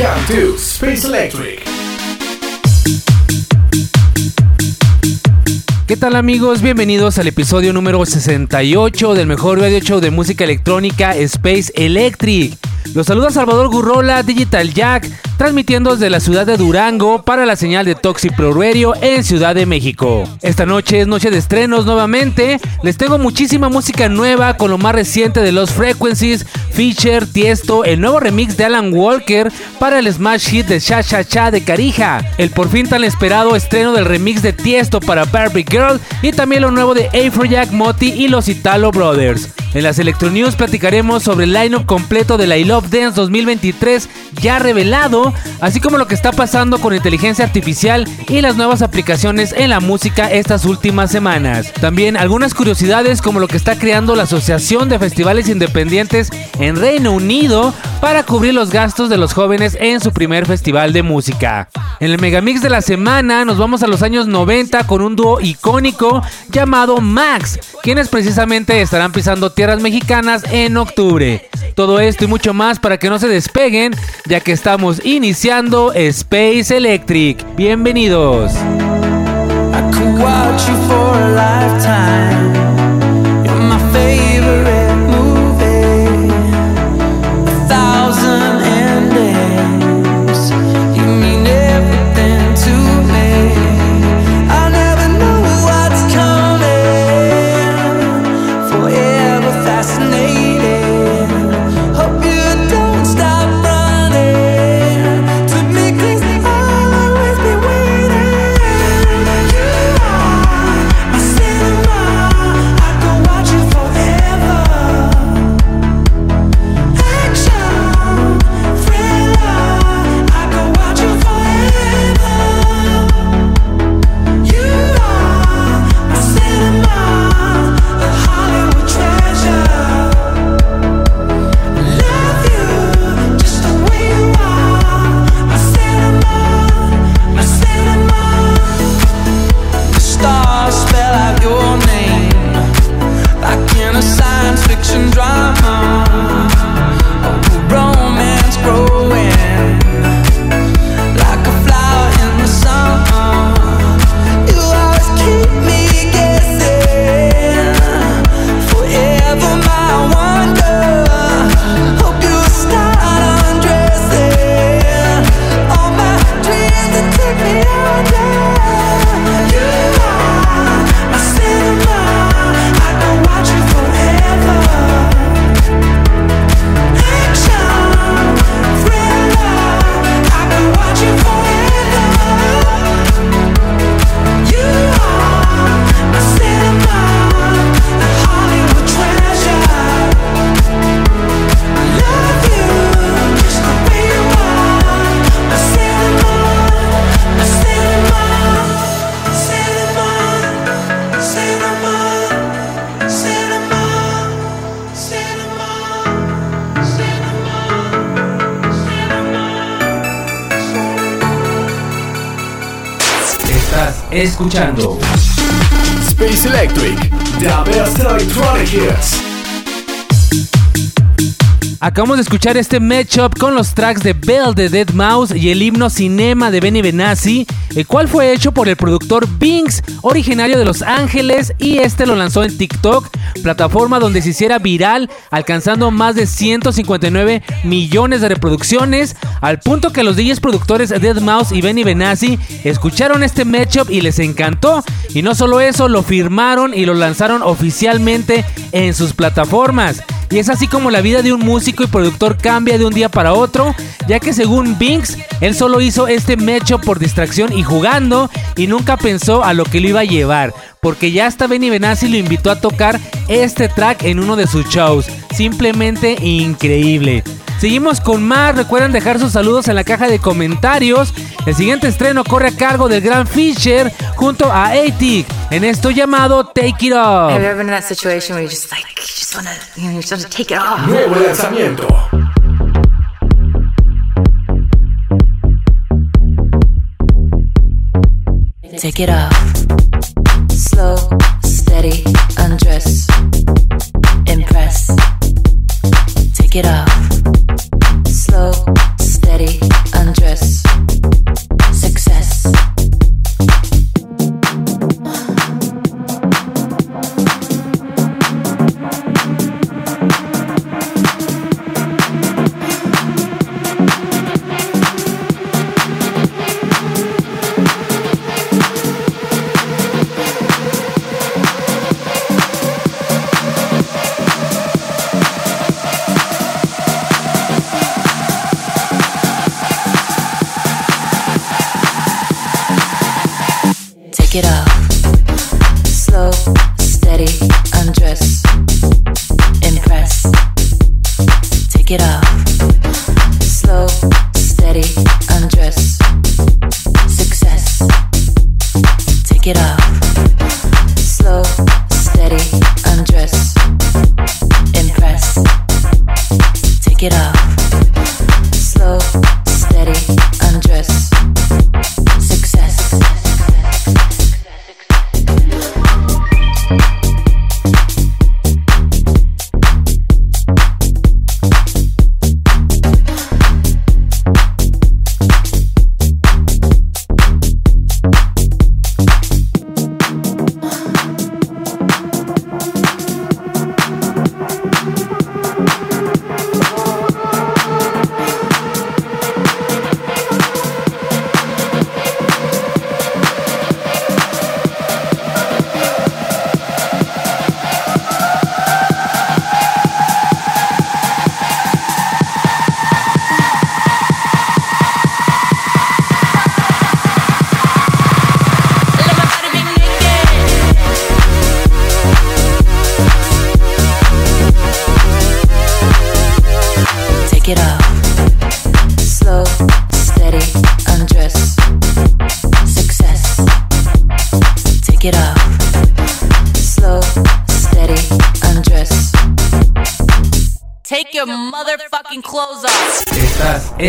Welcome to Space Electric. ¿Qué tal amigos? Bienvenidos al episodio número 68 del mejor radio show de música electrónica Space Electric. Los saluda Salvador Gurrola, Digital Jack, transmitiendo desde la ciudad de Durango para la señal de Toxic Pro en Ciudad de México. Esta noche es noche de estrenos nuevamente. Les tengo muchísima música nueva con lo más reciente de Los Frequencies, Feature, Tiesto, el nuevo remix de Alan Walker para el smash hit de Cha Cha Cha de Carija, el por fin tan esperado estreno del remix de Tiesto para Barbie Girl y también lo nuevo de Afrojack, Moti y los Italo Brothers. En las Electro News platicaremos sobre el lineup completo de la I Love Dance 2023 ya revelado, así como lo que está pasando con inteligencia artificial y las nuevas aplicaciones en la música estas últimas semanas. También algunas curiosidades como lo que está creando la Asociación de Festivales Independientes en Reino Unido para cubrir los gastos de los jóvenes en su primer festival de música. En el Megamix de la semana nos vamos a los años 90 con un dúo icónico llamado Max, quienes precisamente estarán pisando tierras mexicanas en octubre. Todo esto y mucho más para que no se despeguen, ya que estamos iniciando Space Electric. Bienvenidos. Escuchando Space Electric, The Best Electronic Hits. Acabamos de escuchar este matchup con los tracks de Bell de Dead Mouse y el himno Cinema de Benny Benassi, el cual fue hecho por el productor Binks, originario de Los Ángeles, y este lo lanzó en TikTok, plataforma donde se hiciera viral, alcanzando más de 159 millones de reproducciones, al punto que los DJs productores Dead Mouse y Benny Benassi escucharon este matchup y les encantó, y no solo eso, lo firmaron y lo lanzaron oficialmente en sus plataformas. Y es así como la vida de un músico y productor cambia de un día para otro, ya que según Binks, él solo hizo este mecho por distracción y jugando y nunca pensó a lo que lo iba a llevar, porque ya hasta Benny Benassi lo invitó a tocar este track en uno de sus shows. Simplemente increíble. Seguimos con más, recuerden dejar sus saludos en la caja de comentarios. El siguiente estreno corre a cargo del gran Fisher junto a ATIC en esto llamado Take It Off. Have you ever been in that situation where you just like, you just wanna, you know, you just wanna take it off? Nuevo lanzamiento. Take it off. Slow, steady, undress. Impress. Take it off.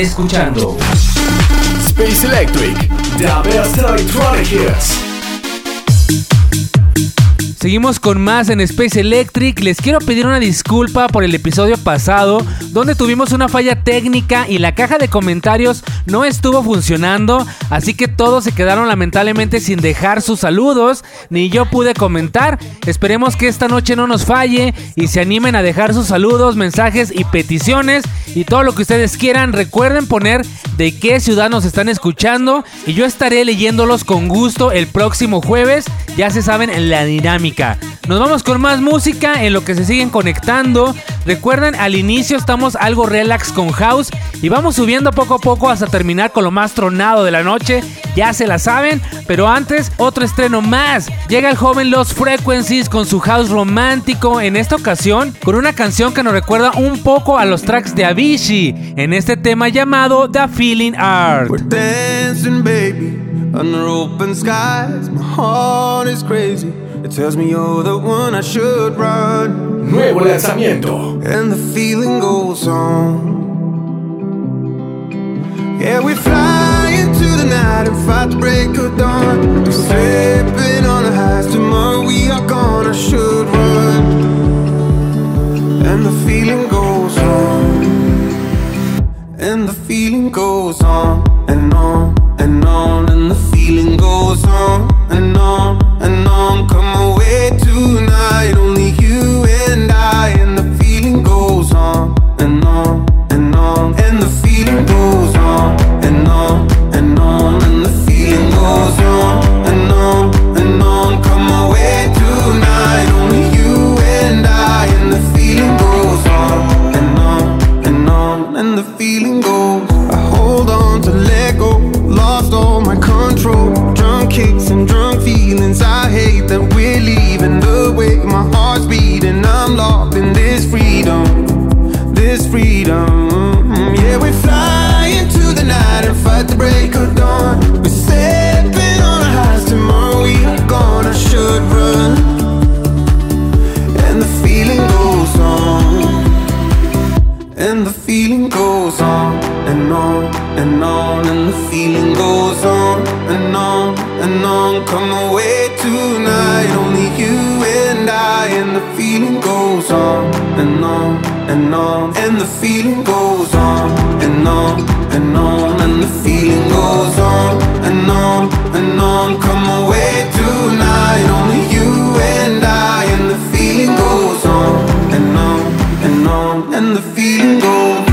Escuchando Space Electric. The best electronic hits. Seguimos con más en Space Electric. Les quiero pedir una disculpa por el episodio pasado, donde tuvimos una falla técnica y la caja de comentarios no estuvo funcionando, así que todos se quedaron lamentablemente sin dejar sus saludos, ni yo pude comentar. Esperemos que esta noche no nos falle y se animen a dejar sus saludos, mensajes y peticiones y todo lo que ustedes quieran. Recuerden poner de qué ciudad nos están escuchando y yo estaré leyéndolos con gusto el próximo jueves. Ya se saben en la dinámica. Nos vamos con más música en lo que se siguen conectando. Recuerden, al inicio estamos algo relax con house y vamos subiendo poco a poco hasta terminar con lo más tronado de la noche. Ya se la saben, pero antes otro estreno más. Llega el joven Los Frequencies con su house romántico en esta ocasión con una canción que nos recuerda un poco a los tracks de Avicii en este tema llamado The Feeling Art. We're dancing, baby, under open skies. My heart is crazy. It tells me you're the one I should run. Nuevo lanzamiento. And the feeling goes on. Yeah, we fly the night and fight the break of dawn. We're slipping on the highs. Tomorrow we are gonna should run. And the feeling goes on. And the feeling goes on and on and on. And the feeling goes on and on and on. And the feeling goes on and on and on, and the feeling goes on and on and on. Come away tonight, only you and I, and the feeling goes on and on and on, and the feeling goes on and on and on, and the feeling goes on and on and on. Come away tonight, only you and the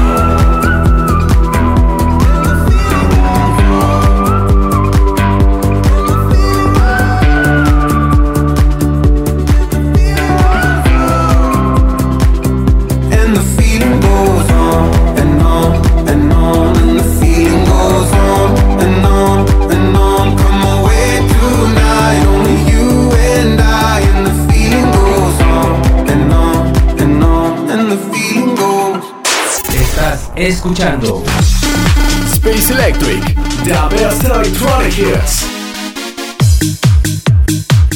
escuchando Space Electric, the best electronic hits.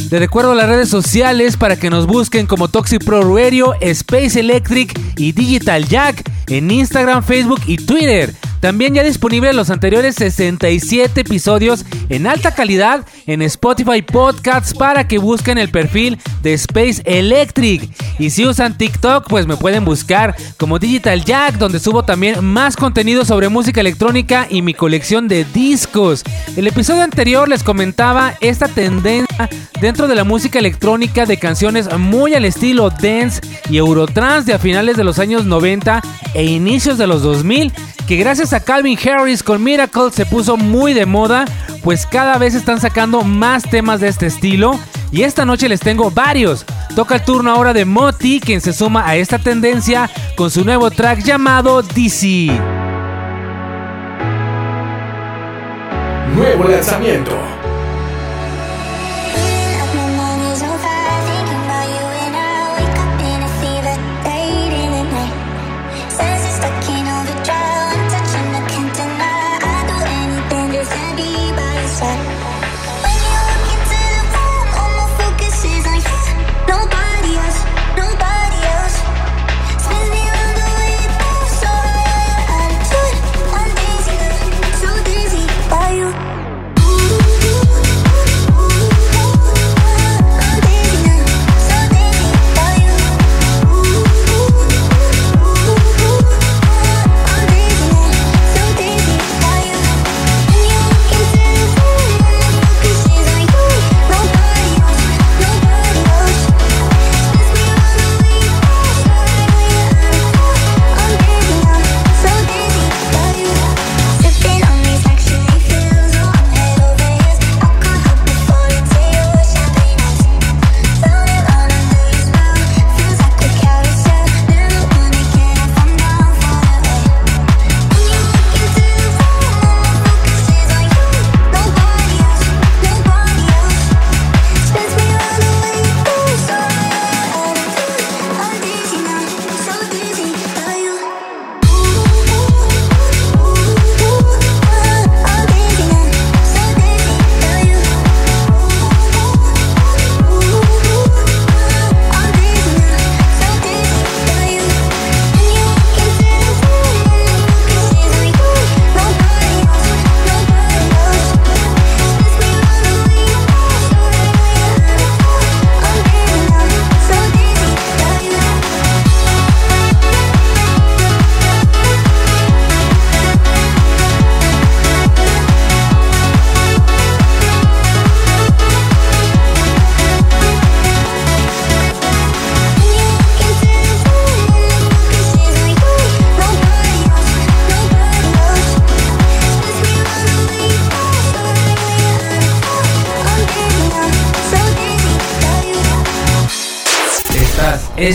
Les recuerdo las redes sociales para que nos busquen como Toxic Pro Radio, Space Electric y Digital Jack en Instagram, Facebook y Twitter. También ya disponibles los anteriores 67 episodios en alta calidad en Spotify Podcasts para que busquen el perfil de Space Electric. Y si usan TikTok, pues me pueden buscar como Digital Jack, donde subo también más contenido sobre música electrónica y mi colección de discos. El episodio anterior les comentaba esta tendencia dentro de la música electrónica de canciones muy al estilo dance y eurotrance de a finales de los años 90 e inicios de los 2000 que gracias a Calvin Harris con Miracle se puso muy de moda, pues cada vez están sacando más temas de este estilo y esta noche les tengo varios. Toca el turno ahora de Moti, quien se suma a esta tendencia con su nuevo track llamado DC. Nuevo lanzamiento.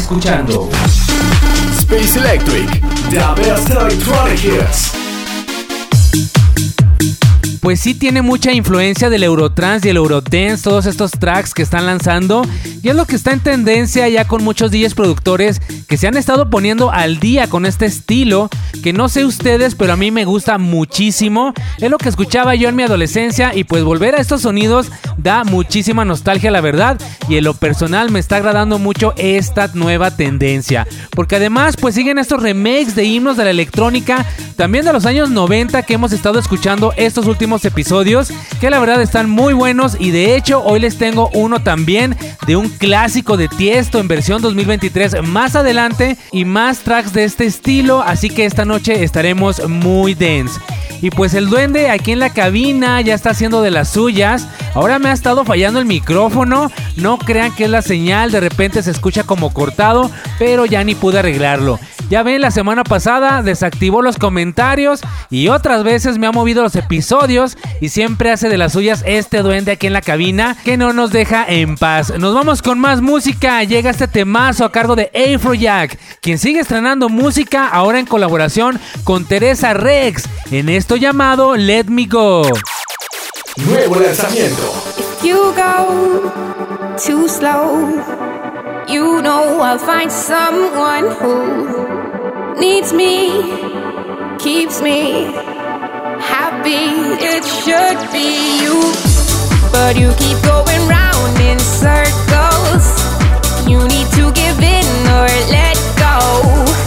Escuchando Space Electric, the best electronic hits. Pues sí tiene mucha influencia del Eurotrance y el Eurodance, todos estos tracks que están lanzando. Y es lo que está en tendencia ya con muchos DJs productores que se han estado poniendo al día con este estilo. Que no sé ustedes, pero a mí me gusta muchísimo. Es lo que escuchaba yo en mi adolescencia y pues volver a estos sonidos da muchísima nostalgia, la verdad. Y en lo personal me está agradando mucho esta nueva tendencia. Porque además pues siguen estos remakes de himnos de la electrónica, también de los años 90 que hemos estado escuchando estos últimos episodios, que la verdad están muy buenos y de hecho hoy les tengo uno también de un clásico de Tiesto en versión 2023 más adelante y más tracks de este estilo, así que esta noche estaremos muy dense. Y pues el duende aquí en la cabina ya está haciendo de las suyas. Ahora me ha estado fallando el micrófono. No crean que es la señal, de repente se escucha como cortado, pero ya ni pude arreglarlo. Ya ven, la semana pasada desactivó los comentarios y otras veces me ha movido los episodios y siempre hace de las suyas este duende aquí en la cabina que no nos deja en paz. Nos vamos con más música. Llega este temazo a cargo de Afrojack, quien sigue estrenando música ahora en colaboración con Teresa Rex en esto llamado Let Me Go. Nuevo lanzamiento. you go too slow, you know I'll find someone who needs me, keeps me happy. It should be you, but you keep going round in circles. You need to give in or let go.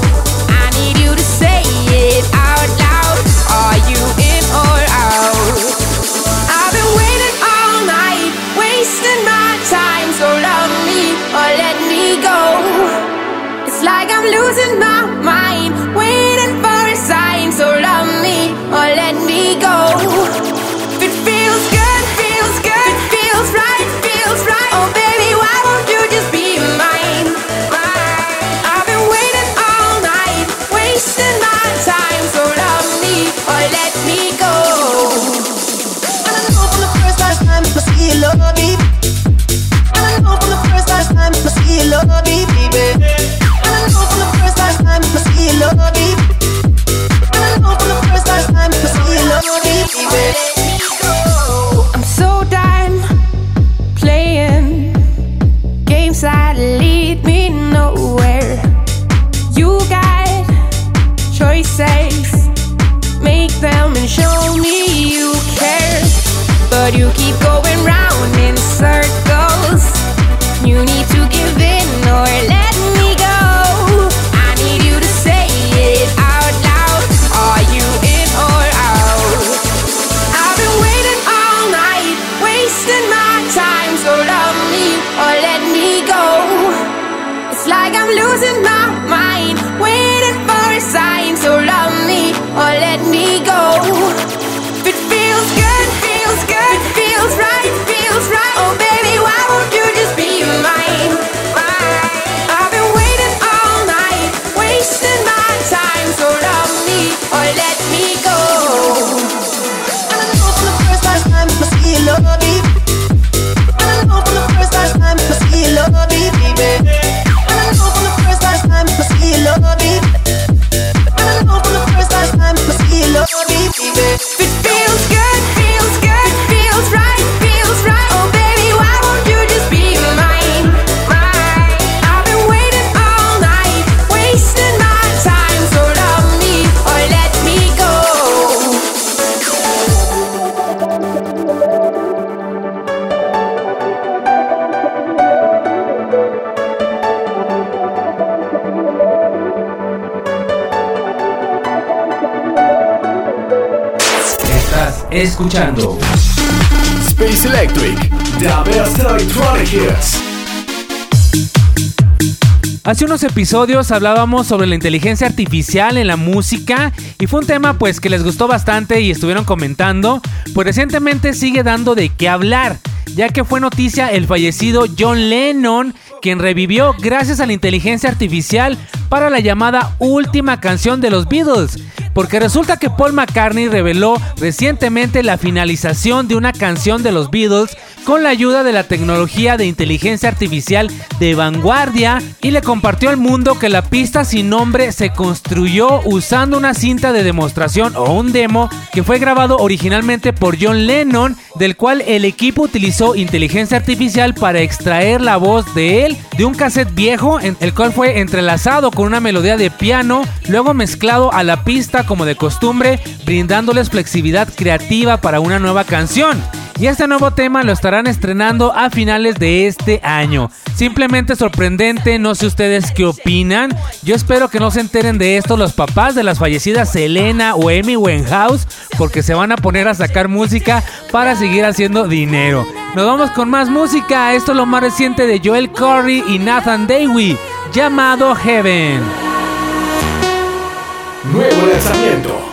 Escuchando Space Electric, the best electronic hits. Hace unos episodios hablábamos sobre la inteligencia artificial en la música y fue un tema pues que les gustó bastante y estuvieron comentando, pues recientemente sigue dando de qué hablar, ya que fue noticia el fallecido John Lennon, quien revivió gracias a la inteligencia artificial para la llamada última canción de los Beatles. Porque resulta que Paul McCartney reveló recientemente la finalización de una canción de los Beatles con la ayuda de la tecnología de inteligencia artificial de vanguardia y le compartió al mundo que la pista sin nombre se construyó usando una cinta de demostración o un demo que fue grabado originalmente por John Lennon, del cual el equipo utilizó inteligencia artificial para extraer la voz de él de un cassette viejo, el cual fue entrelazado con una melodía de piano, luego mezclado a la pista como de costumbre, brindándoles flexibilidad creativa para una nueva canción. Y este nuevo tema lo estarán estrenando a finales de este año. Simplemente sorprendente, no sé ustedes qué opinan. Yo espero que no se enteren de esto los papás de las fallecidas Selena o Amy Winehouse, porque se van a poner a sacar música para seguir haciendo dinero. Nos vamos con más música. Esto es lo más reciente de Joel Corey y Nathan Dewey, llamado Heaven. Nuevo lanzamiento.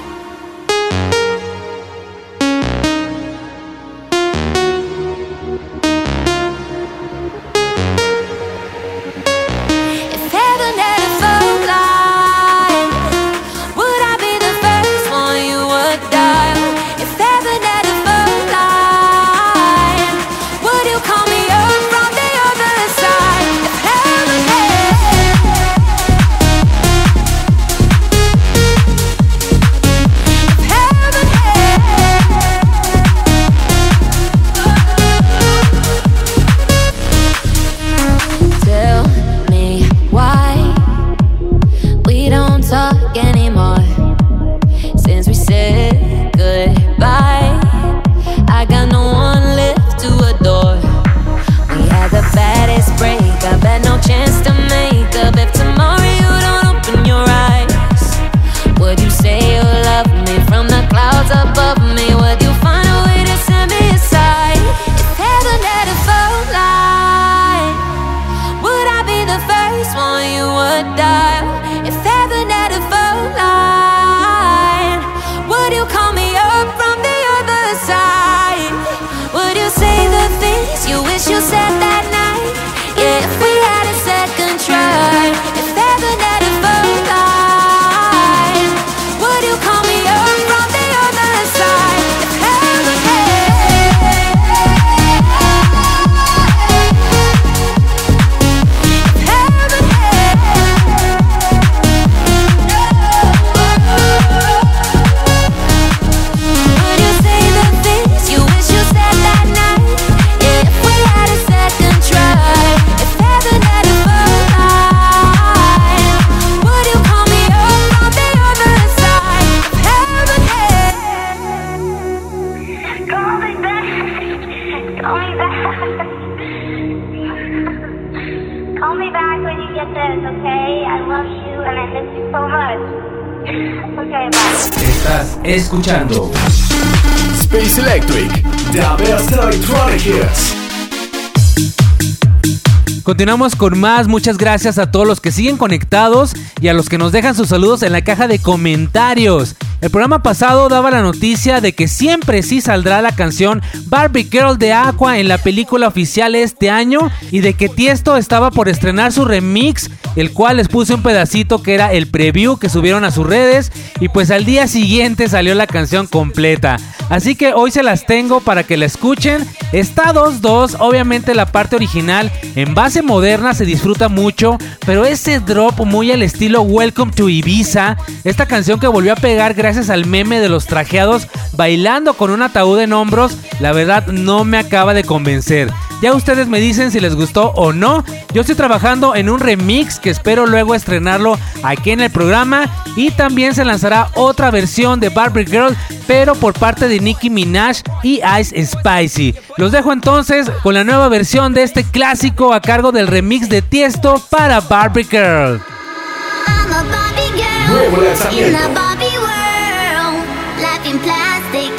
Escuchando Space Electric. The best electronic hits. Continuamos con más, muchas gracias a todos los que siguen conectados y a los que nos dejan sus saludos en la caja de comentarios. El programa pasado daba la noticia de que siempre sí saldrá la canción Barbie Girl de Aqua en la película oficial este año y de que Tiesto estaba por estrenar su remix, el cual les puse un pedacito que era el preview que subieron a sus redes y pues al día siguiente salió la canción completa. Así que hoy se las tengo para que la escuchen. Está 2-2, obviamente la parte original en base moderna se disfruta mucho, pero ese drop muy al estilo Welcome to Ibiza, esta canción que volvió a pegar gracias al meme de los trajeados bailando con un ataúd en hombros, la verdad no me acaba de convencer. Ya ustedes me dicen si les gustó o no. Yo estoy trabajando en un remix que espero luego estrenarlo aquí en el programa. Y también se lanzará otra versión de Barbie Girl, pero por parte de Nicki Minaj y Ice Spicy. Los dejo entonces con la nueva versión de este clásico a cargo del remix de Tiesto para Barbie Girl. I'm a Barbie girl Nuevo in lanzamiento. a Barbie world. Life in plastic,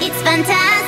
it's fantastic.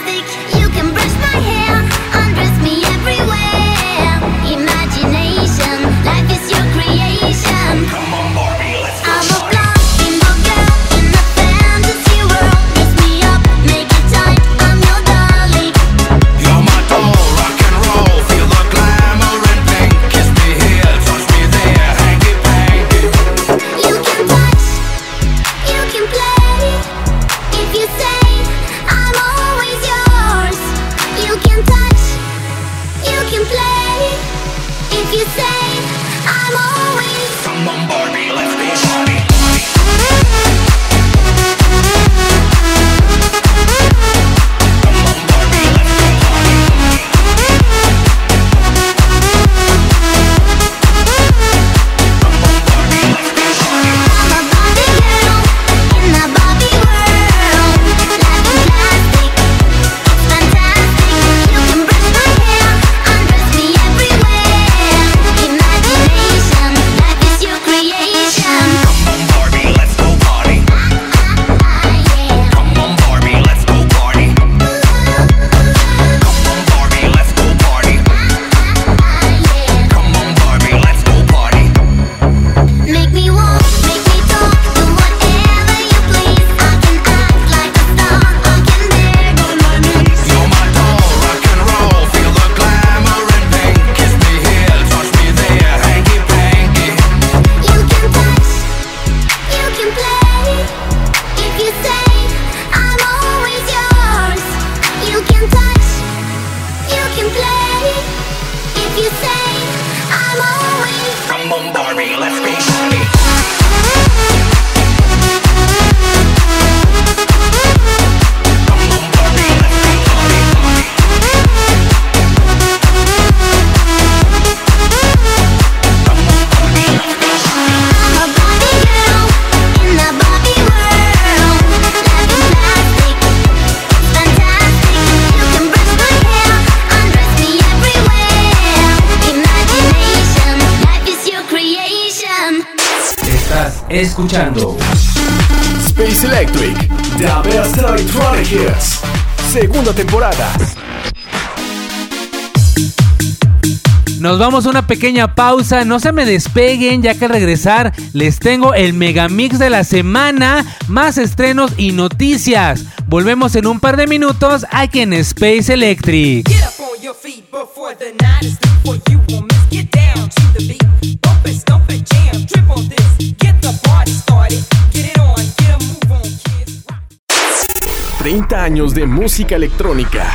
Vamos a una pequeña pausa, no se me despeguen ya que al regresar les tengo el megamix de la semana, más estrenos y noticias. Volvemos en un par de minutos aquí en Space Electric. Get up on your feet before the night is through. For you won't miss. Get down to the beat. Bump it, stomp it, jam, trip on this. Get the party started. Get it on, get a move on, kids. Rock. 30 años de música electrónica.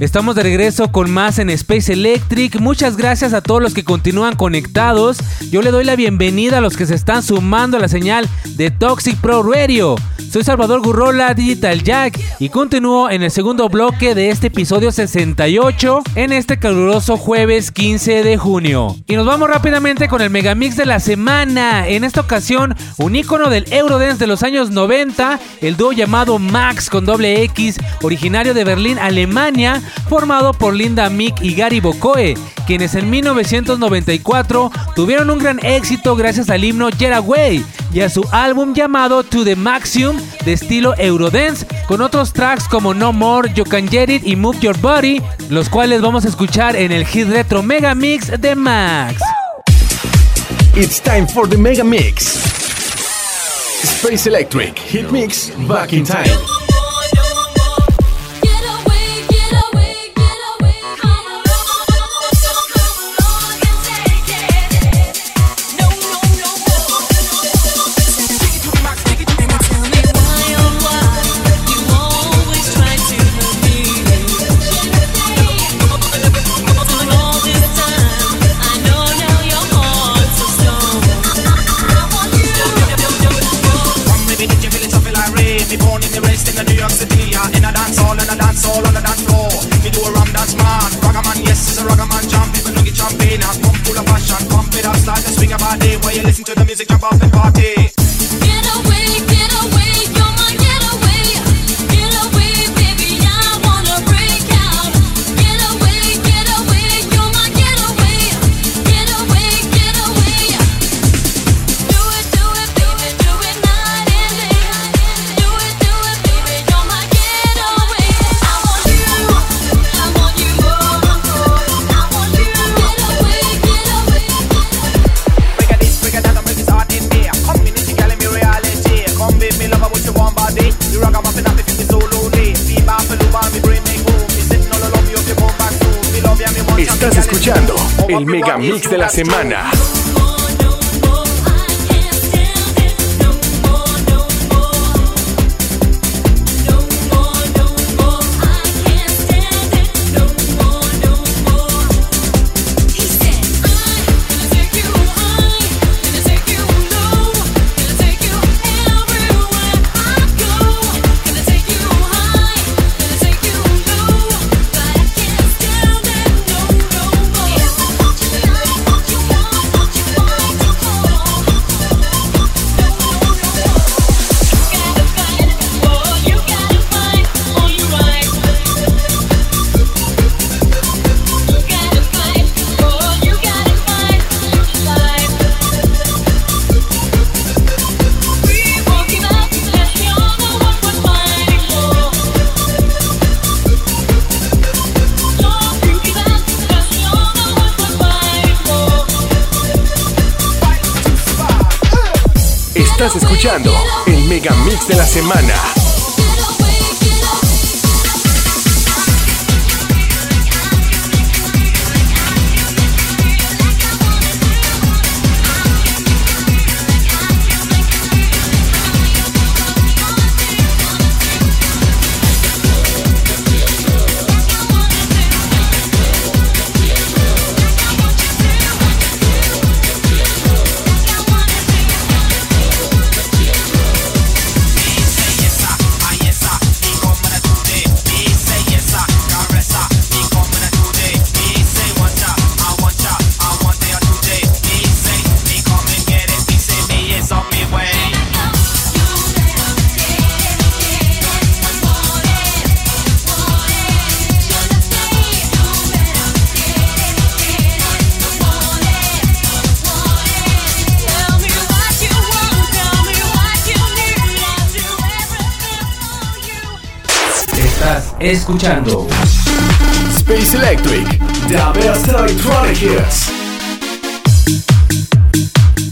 Estamos de regreso con más en Space Electric. Muchas gracias a todos los que continúan conectados. Yo le doy la bienvenida a los que se están sumando a la señal de Toxic Pro Radio. Soy Salvador Gurrola, Digital Jack, y continúo en el segundo bloque de este episodio 68 en este caluroso jueves 15 de junio. Y nos vamos rápidamente con el megamix de la semana. En esta ocasión, un icono del Eurodance de los años 90, el dúo llamado Max con doble X, originario de Berlín, Alemania, formado por Linda Mick y Gary Bocoe, quienes en 1994 tuvieron un gran éxito gracias al himno Get Away y a su álbum llamado To The Maximum de estilo Eurodance, con otros tracks como No More, You Can Get It y Move Your Body, los cuales vamos a escuchar en el hit retro Mega Mix de Max. It's time for the Mega Mix. Space Electric Hit Mix Back in Time. Listen to the music, jump off the party. Mega Mix de la semana. El Mega Mix de la semana. Escuchando Space Electric. The best electronic hits.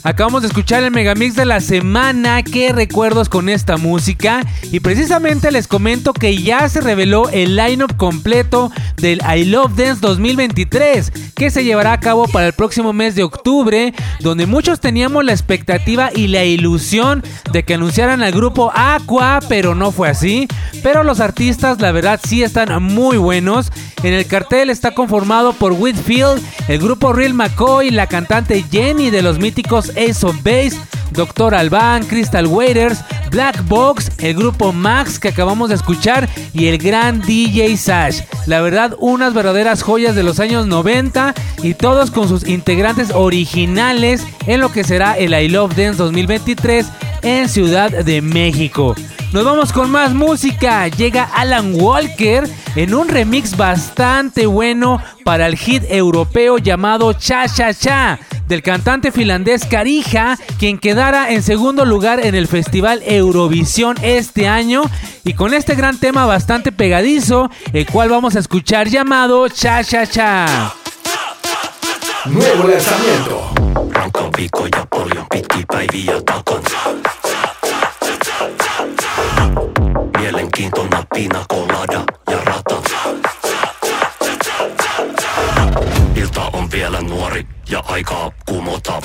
Acabamos de escuchar el megamix de la semana. Qué recuerdos con esta música. Y precisamente les comento que ya se reveló el lineup completo del I Love Dance 2023, que se llevará a cabo para el próximo mes de octubre, donde muchos teníamos la expectativa y la ilusión de que anunciaran al grupo Aqua, pero no fue así. Pero los artistas, la verdad, sí están muy buenos. En el cartel está conformado por Whitfield, el grupo Real McCoy, la cantante Jenny de los míticos Ace of Base, Doctor Alban, Crystal Waiters, Black Box, el grupo Max que acabamos de escuchar y el gran DJ Sash. La verdad, unas verdaderas joyas de los años 90 y todos con sus integrantes originales en lo que será el I Love Dance 2023 en Ciudad de México. Nos vamos con más música. Llega Alan Walker en un remix bastante bueno para el hit europeo llamado Cha Cha Cha del cantante finlandés Karija, quien quedara en segundo lugar en el Festival Eurovisión este año y con este gran tema bastante pegadizo, el cual vamos a escuchar llamado Cha Cha Cha. Nuevo lanzamiento. Rankka viikkoja paljon, pitkiä päiviä takansa. Mielenkiintona pina colada ja rata. Ilta on vielä nuori ja aika kumotab.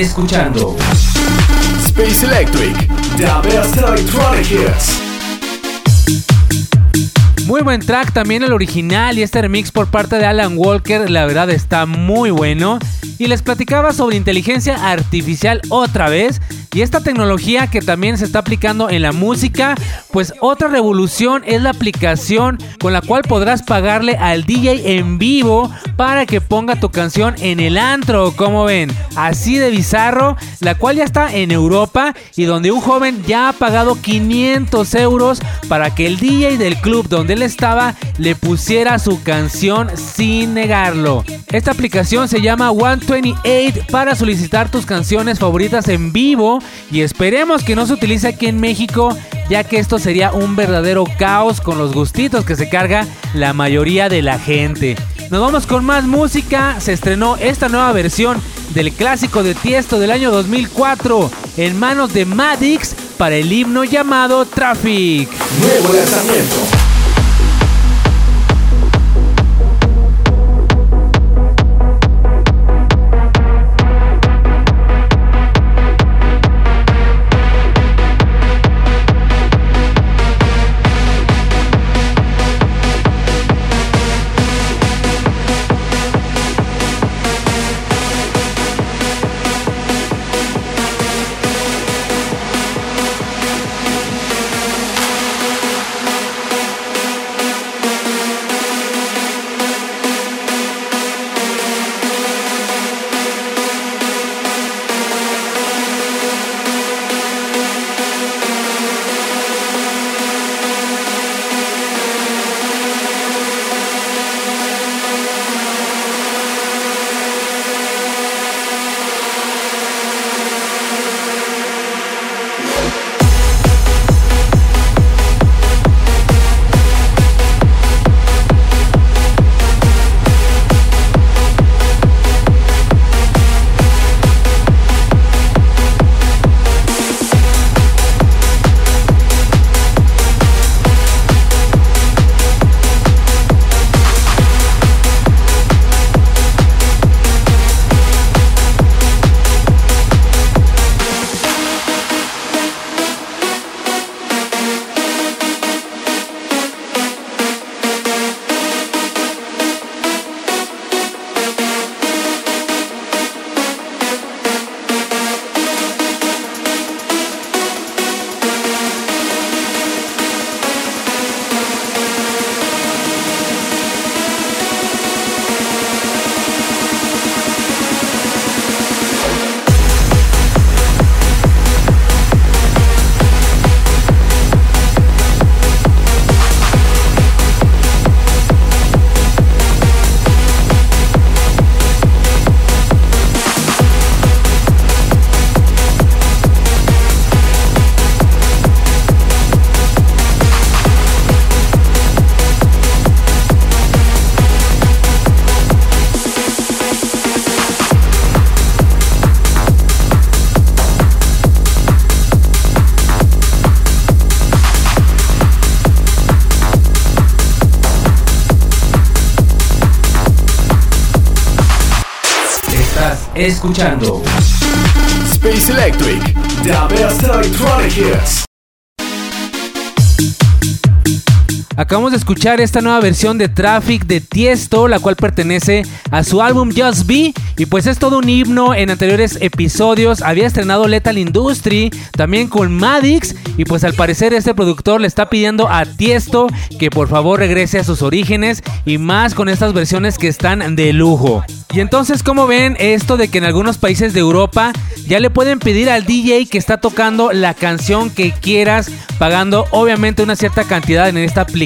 Escuchando Space Electric. The best electronic hits. Muy buen track también el original y este remix por parte de Alan Walker, la verdad está muy bueno. Y les platicaba sobre inteligencia artificial otra vez y esta tecnología que también se está aplicando en la música, pues otra revolución es la aplicación con la cual podrás pagarle al DJ en vivo para que ponga tu canción en el antro, como ven, así de bizarro, la cual ya está en Europa y donde un joven ya ha pagado 500 euros para que el DJ del club donde él estaba le pusiera su canción sin negarlo. Esta aplicación se llama 128 para solicitar tus canciones favoritas en vivo y esperemos que no se utilice aquí en México ya que esto sería un verdadero caos con los gustitos que se carga la mayoría de la gente. Nos vamos con más música, se estrenó esta nueva versión del clásico de Tiesto del año 2004 en manos de Madix para el himno llamado Traffic. Nuevo lanzamiento. Escuchando Space Electric. The best electronic hits. Acabamos de escuchar esta nueva versión de Traffic de Tiesto, la cual pertenece a su álbum Just Be. Y pues es todo un himno. En anteriores episodios había estrenado Lethal Industry, también con Madix. Y pues al parecer este productor le está pidiendo a Tiesto que por favor regrese a sus orígenes y más con estas versiones que están de lujo. Y entonces, ¿cómo ven esto de que en algunos países de Europa ya le pueden pedir al DJ que está tocando la canción que quieras, pagando obviamente una cierta cantidad en esta aplicación?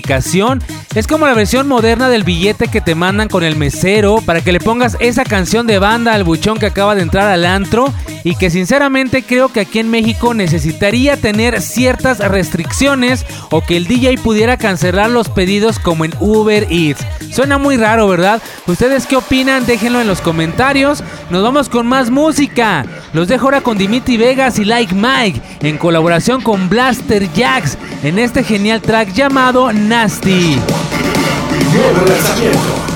Es como la versión moderna del billete que te mandan con el mesero para que le pongas esa canción de banda al buchón que acaba de entrar al antro y que sinceramente creo que aquí en México necesitaría tener ciertas restricciones o que el DJ pudiera cancelar los pedidos como en Uber Eats. Suena muy raro, ¿verdad? ¿Ustedes qué opinan? Déjenlo en los comentarios. Nos vamos con más música. Los dejo ahora con Dimitri Vegas y Like Mike en colaboración con Blaster Jacks en este genial track llamado Nasty. Nuevo lanzamiento.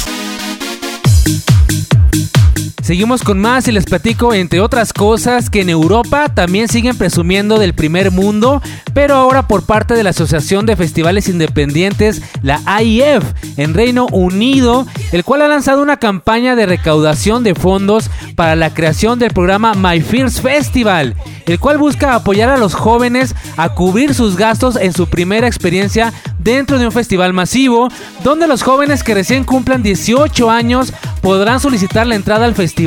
Seguimos con más y les platico, entre otras cosas, que en Europa también siguen presumiendo del primer mundo, pero ahora por parte de la Asociación de Festivales Independientes, la AIF, en Reino Unido, el cual ha lanzado una campaña de recaudación de fondos para la creación del programa My First Festival, el cual busca apoyar a los jóvenes a cubrir sus gastos en su primera experiencia dentro de un festival masivo, donde los jóvenes que recién cumplan 18 años podrán solicitar la entrada al festival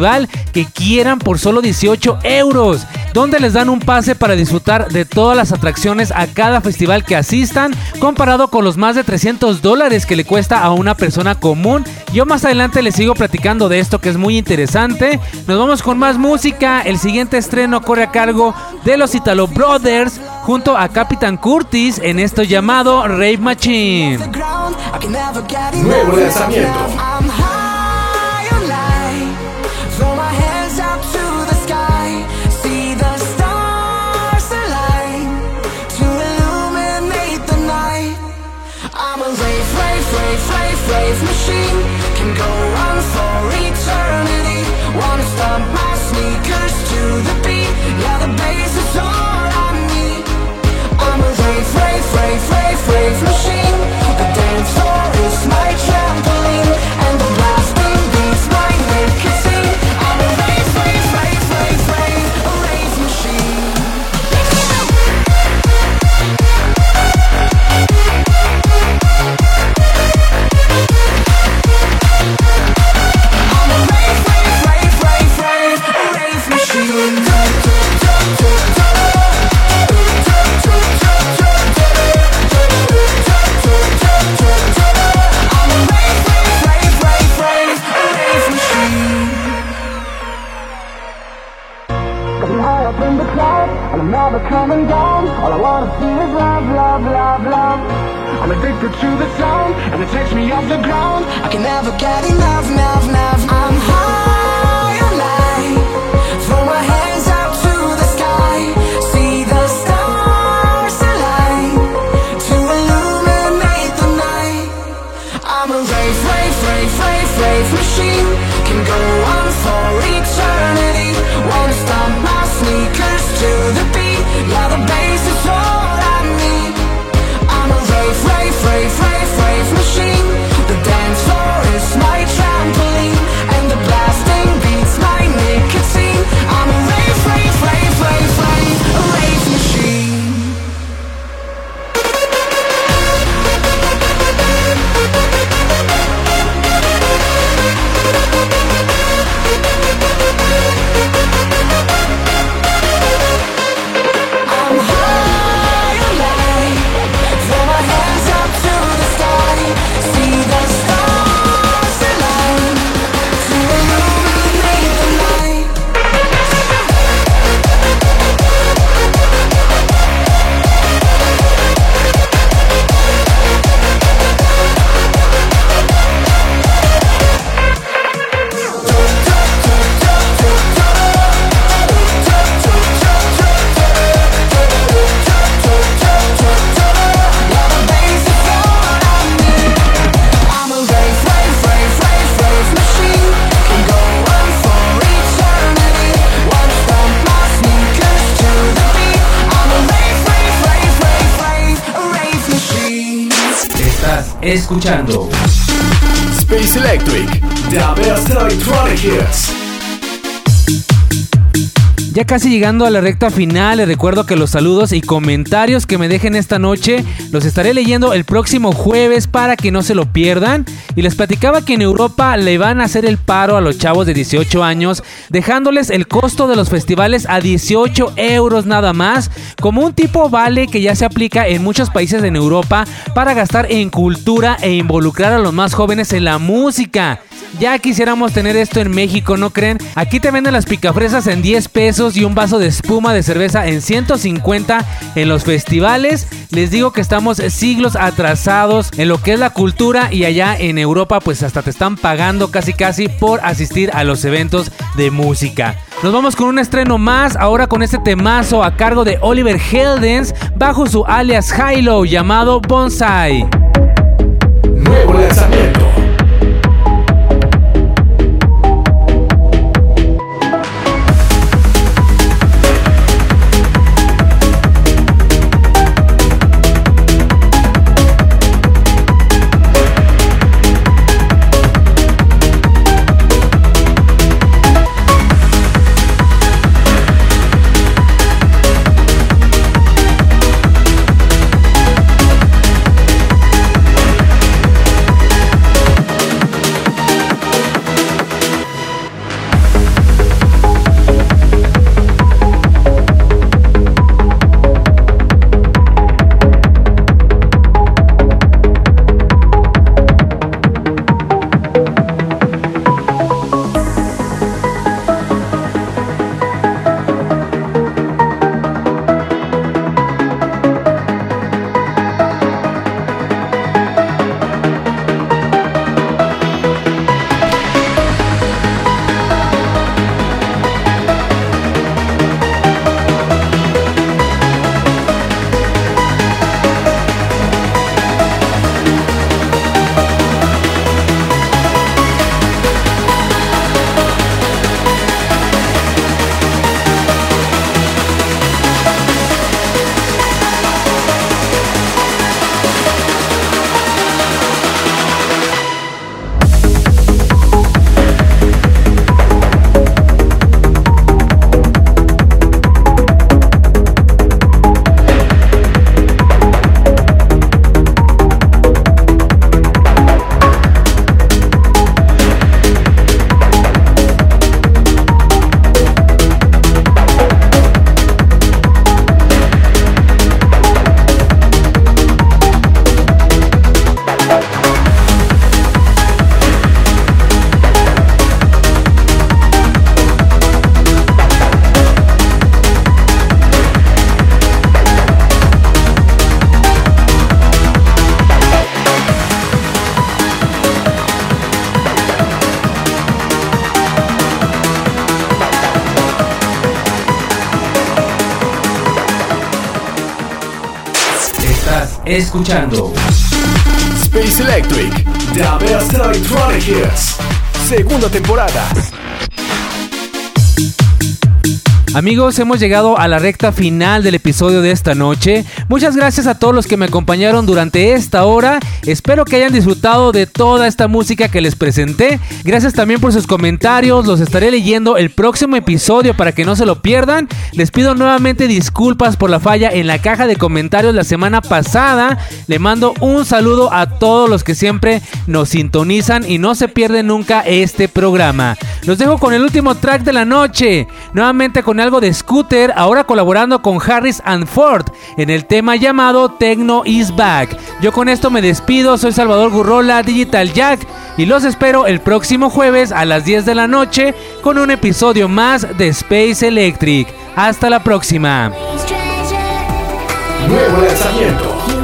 que quieran por solo 18 euros, donde les dan un pase para disfrutar de todas las atracciones a cada festival que asistan, comparado con los más de 300 dólares que le cuesta a una persona común. Yo más adelante les sigo platicando de esto que es muy interesante. Nos vamos con más música. El siguiente estreno corre a cargo de los Italo Brothers junto a Captain Curtis en esto llamado Rave Machine. Nuevo lanzamiento. machine can go on for eternity. Wanna stomp my sneakers to the beat? Yeah, the bass is all I need. I'm a rave, rave, rave, rave, rave machine. Escuchando Space Electric, the best electronic hits. Ya casi llegando a la recta final, les recuerdo que los saludos y comentarios que me dejen esta noche los estaré leyendo el próximo jueves para que no se lo pierdan. Y les platicaba que en Europa le van a hacer el paro a los chavos de 18 años, dejándoles el costo de los festivales a 18 euros nada más, como un tipo vale que ya se aplica en muchos países en Europa para gastar en cultura e involucrar a los más jóvenes en la música. Ya quisiéramos tener esto en México, ¿no creen? Aquí te venden las picafresas en 10 pesos y un vaso de espuma de cerveza en 150 en los festivales. Les digo que estamos siglos atrasados en lo que es la cultura y allá en Europa pues hasta te están pagando casi casi por asistir a los eventos de música. Nos vamos con un estreno más, ahora con este temazo a cargo de Oliver Heldens bajo su alias Hilo llamado Bonsai. Nuevo lanzamiento. Escuchando. Space Electric, The Best Electronic Hits. Segunda temporada. Amigos, hemos llegado a la recta final del episodio de esta noche. Muchas gracias a todos los que me acompañaron durante esta hora. Espero que hayan disfrutado de toda esta música que les presenté. Gracias también por sus comentarios. Los estaré leyendo el próximo episodio para que no se lo pierdan. Les pido nuevamente disculpas por la falla en la caja de comentarios la semana pasada. Le mando un saludo a todos los que siempre nos sintonizan y no se pierden nunca este programa. Los dejo con el último track de la noche. Nuevamente con algo de Scooter, ahora colaborando con Harris and Ford en el tema llamado Techno is Back. Yo con esto me despido, soy Salvador Gurrola, Digital Jack, y los espero el próximo jueves a las 10 de la noche con un episodio más de Space Electric. Hasta la próxima. Nuevo lanzamiento.